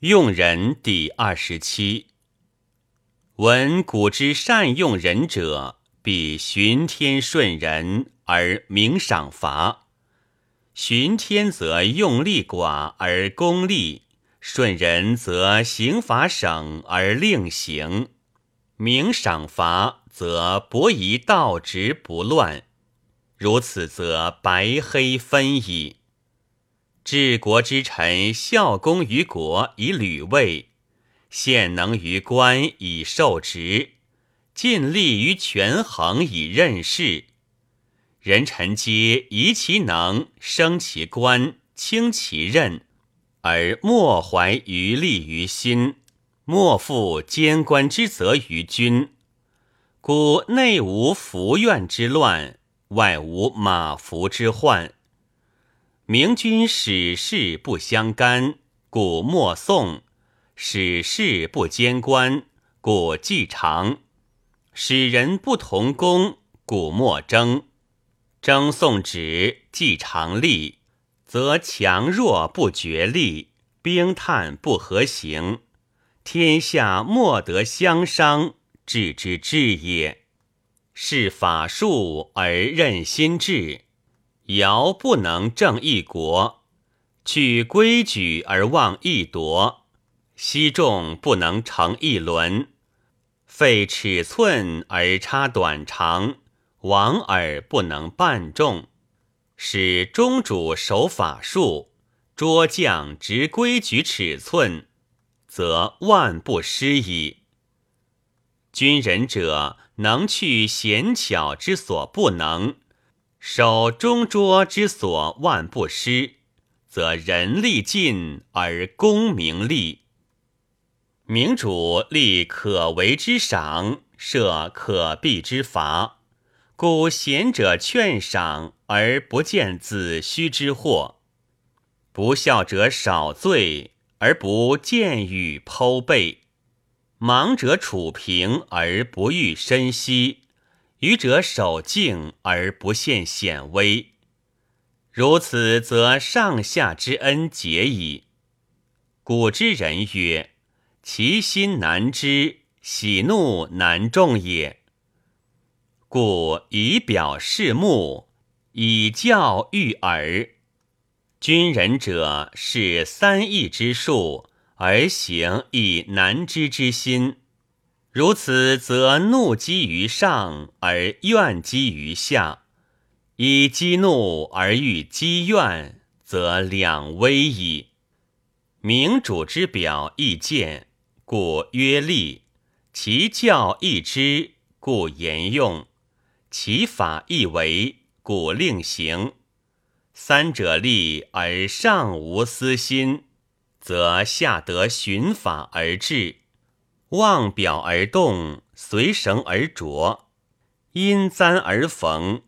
用人第二十七。闻古之善用人者，必循天顺人而明赏罚。循天则用力寡而功利，顺人则刑罚省而令行，明赏罚则博夷道直不乱。如此，则白黑分矣。治国之臣，效功于国以履位，献能于官以受职，尽力于权衡以任事。人臣皆宜其能，升其官，轻其任，而莫怀余力于心，莫负监官之责于君。故内无服怨之乱，外无马服之患。明君使事不相干，故莫送；使事不兼官，故既长；使人不同工，故莫争。争宋止，既长立，则强弱不决力，兵炭不合行，天下莫得相伤，治之至也。是法术而任心治。尧不能正一国，取规矩而忘一夺；西仲不能成一伦，废尺寸而差短长；王耳不能半众，使中主守法术，捉将执规矩尺寸，则万不失矣。君人者，能去贤巧之所不能。守中拙之所万不失，则人力尽而功名利。明主立可为之赏，设可避之罚，故贤者劝赏而不见子虚之祸；不孝者少罪而不见与剖背；盲者处平而不欲深息。愚者守静而不现显威，如此则上下之恩结矣。古之人曰：“其心难知，喜怒难众也。”故以表示目，以教育耳。君人者，是三义之术，而行以难知之心。如此，则怒积于上而怨积于下；以激怒而欲积怨，则两危矣。明主之表亦见，故曰立；其教亦知，故言用；其法亦为，故令行。三者立而上无私心，则下得循法而治。望表而动，随绳而着，因簪而缝。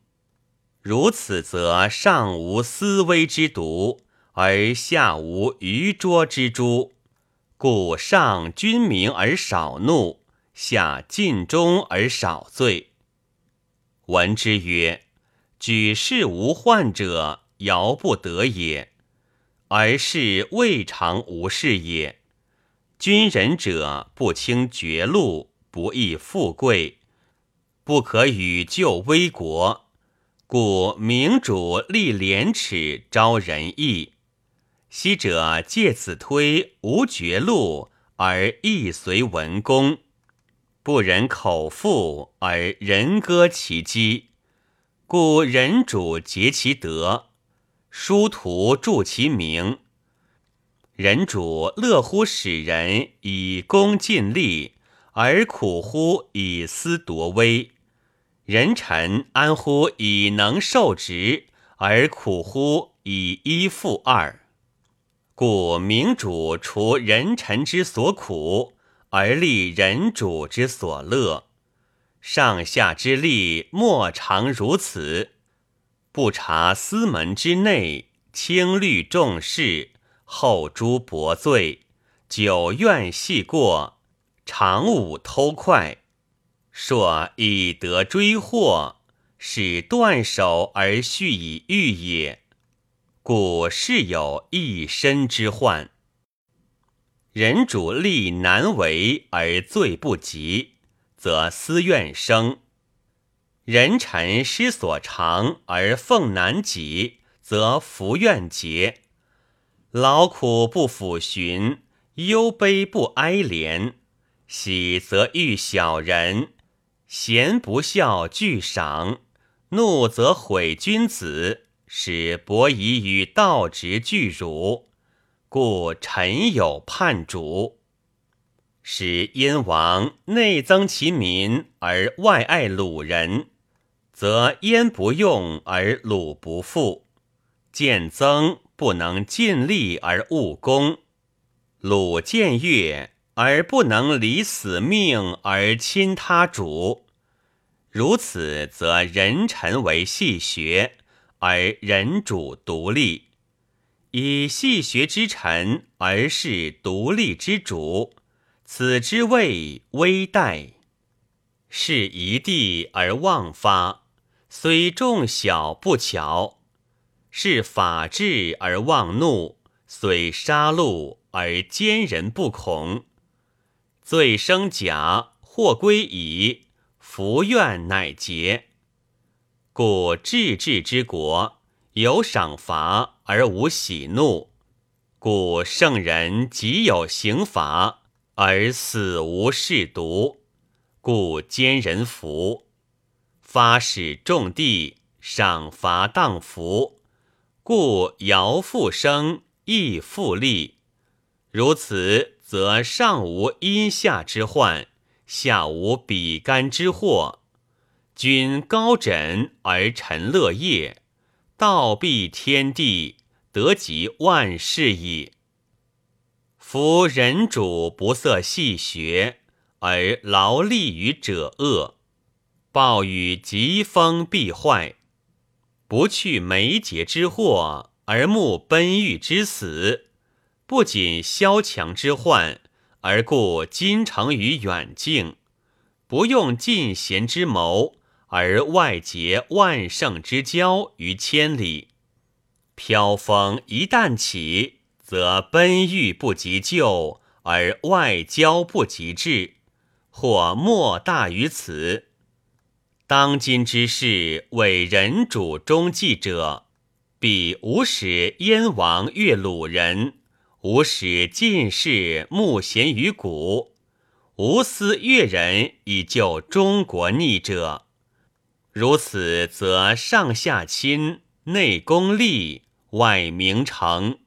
如此，则上无思危之毒，而下无愚拙之诛。故上君明而少怒，下尽忠而少罪。闻之曰：“举世无患者，尧不得也；而是未尝无事也。”君人者，不轻绝路，不义富贵，不可与救危国。故明主立廉耻，招仁义。昔者借此推无绝路而义随文公，不忍口腹而人割其机，故人主结其德，殊途助其名。人主乐乎使人以功尽力，而苦乎以私夺威；人臣安乎以能受职，而苦乎以一负二。故明主除人臣之所苦，而立人主之所乐。上下之力莫常如此，不察私门之内，轻虑重事。后诸薄罪，久怨细过，常武偷快，硕以得追祸，使断手而续以欲也。故事有一身之患。人主力难为而罪不及，则私怨生；人臣失所长而奉难己，则福怨结。劳苦不抚寻，忧悲不哀怜，喜则遇小人，贤不孝俱赏，怒则毁君子，使伯夷与道直俱辱。故臣有叛主，使燕王内增其民而外爱鲁人，则燕不用而鲁不富，见增。不能尽力而务功，鲁见悦而不能离死命而亲他主。如此，则人臣为细学，而人主独立；以细学之臣而是独立之主，此之谓危殆。是一地而妄发，虽众小不巧。是法治而妄怒，虽杀戮而奸人不恐。罪生甲，祸归乙，福怨乃结。故治治之国，有赏罚而无喜怒；故圣人极有刑罚而死无事毒；故奸人服，发使众地，赏罚荡服。故尧复生，亦复立。如此，则上无阴下之患，下无比干之祸。君高枕而臣乐业，道必天地，得及万事矣。夫人主不色细学，而劳力于者恶，暴雨疾风必坏。不去眉睫之祸，而慕奔欲之死；不仅萧强之患，而故金城于远近；不用进贤之谋，而外结万圣之交于千里。飘风一旦起，则奔欲不及救，而外交不及治，或莫大于此。当今之事，为人主中计者，必无使燕王越鲁人，无使晋士慕贤于古，无私越人以救中国逆者。如此，则上下亲，内功利，外名成。